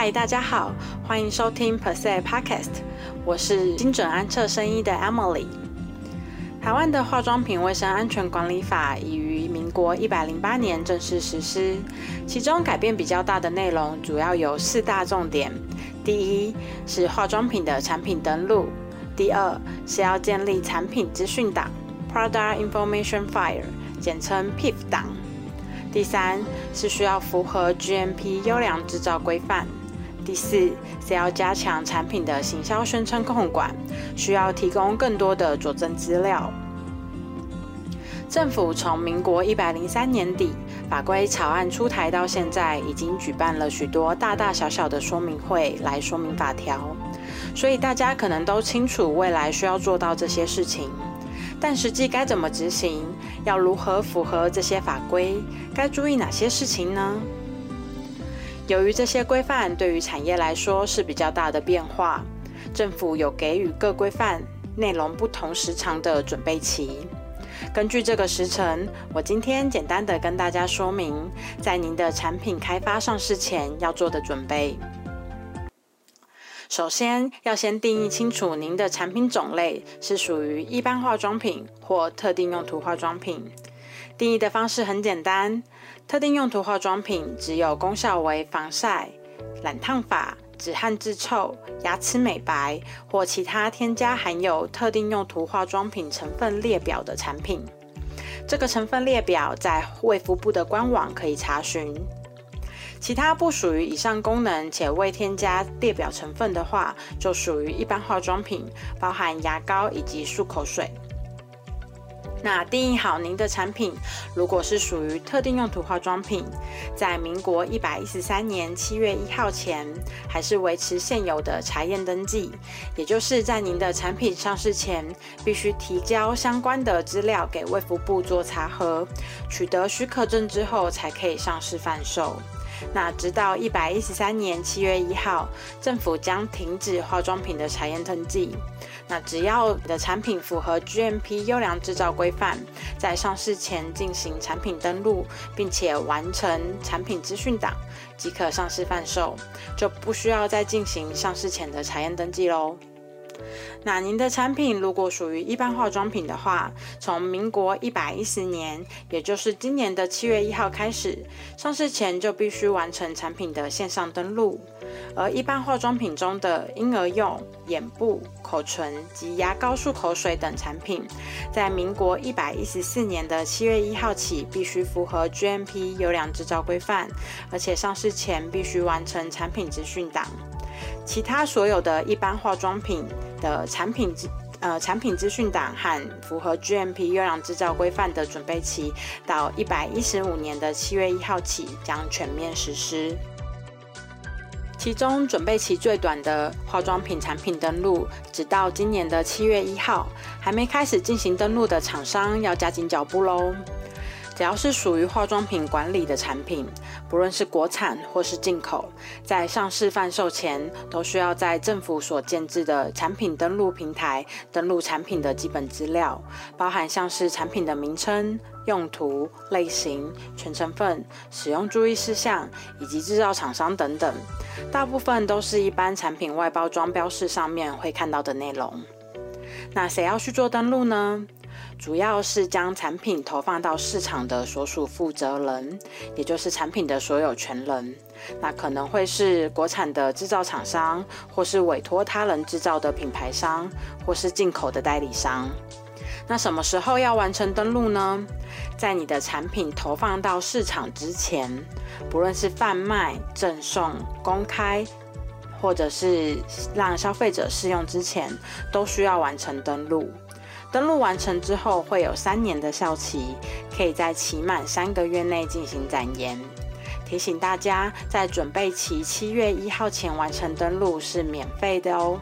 嗨，大家好，欢迎收听 Per Se Podcast，我是精准安测生医的 Emily。台湾的化妆品卫生安全管理法已于民国一百零八年正式实施，其中改变比较大的内容主要有四大重点：第一是化妆品的产品登录；第二是要建立产品资讯档 （Product Information File），简称 PIF 档；第三是需要符合 GMP 优良制造规范。第四是要加强产品的行销宣称控管，需要提供更多的佐证资料。政府从民国一百零三年底法规草案出台到现在，已经举办了许多大大小小的说明会来说明法条，所以大家可能都清楚未来需要做到这些事情。但实际该怎么执行，要如何符合这些法规，该注意哪些事情呢？由于这些规范对于产业来说是比较大的变化，政府有给予各规范内容不同时长的准备期。根据这个时程，我今天简单的跟大家说明，在您的产品开发上市前要做的准备。首先要先定义清楚您的产品种类是属于一般化妆品或特定用途化妆品。定义的方式很简单。特定用途化妆品只有功效为防晒、染烫发、止汗治臭、牙齿美白或其他添加含有特定用途化妆品成分列表的产品。这个成分列表在卫福部的官网可以查询。其他不属于以上功能且未添加列表成分的话，就属于一般化妆品，包含牙膏以及漱口水。那定义好您的产品，如果是属于特定用途化妆品，在民国一百一十三年七月一号前，还是维持现有的查验登记，也就是在您的产品上市前，必须提交相关的资料给卫福部做查核，取得许可证之后，才可以上市贩售。那直到一百一十三年七月一号，政府将停止化妆品的查验登记。那只要你的产品符合 GMP 优良制造规范，在上市前进行产品登录，并且完成产品资讯档，即可上市贩售，就不需要再进行上市前的查验登记喽。那您的产品如果属于一般化妆品的话，从民国一百一十年，也就是今年的七月一号开始，上市前就必须完成产品的线上登录。而一般化妆品中的婴儿用眼部、口唇及牙膏、漱口水等产品，在民国一百一十四年的七月一号起，必须符合 GMP 优良制造规范，而且上市前必须完成产品资讯档。其他所有的一般化妆品的产品资呃产品资讯档和符合 GMP 优良制造规范的准备期，到一百一十五年的七月一号起将全面实施。其中准备期最短的化妆品产品登录，直到今年的七月一号，还没开始进行登录的厂商要加紧脚步喽。只要是属于化妆品管理的产品，不论是国产或是进口，在上市贩售前，都需要在政府所建制的产品登录平台登录产品的基本资料，包含像是产品的名称、用途、类型、全成分、使用注意事项以及制造厂商等等，大部分都是一般产品外包装标示上面会看到的内容。那谁要去做登录呢？主要是将产品投放到市场的所属负责人，也就是产品的所有权人。那可能会是国产的制造厂商，或是委托他人制造的品牌商，或是进口的代理商。那什么时候要完成登录呢？在你的产品投放到市场之前，不论是贩卖、赠送、公开，或者是让消费者试用之前，都需要完成登录。登录完成之后，会有三年的效期，可以在期满三个月内进行展延。提醒大家，在准备期七月一号前完成登录是免费的哦，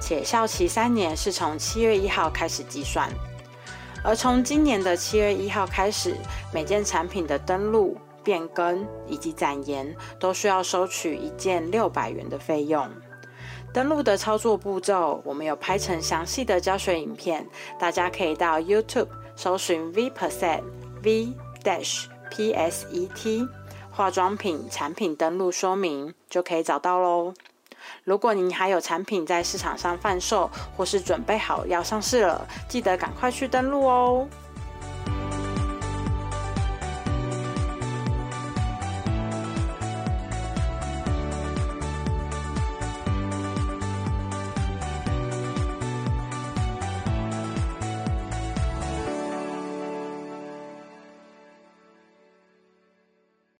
且效期三年是从七月一号开始计算。而从今年的七月一号开始，每件产品的登录、变更以及展延都需要收取一件六百元的费用。登录的操作步骤，我们有拍成详细的教学影片，大家可以到 YouTube 搜寻 V Percent V Dash P S E T，化妆品产品登录说明就可以找到喽。如果您还有产品在市场上贩售，或是准备好要上市了，记得赶快去登录哦。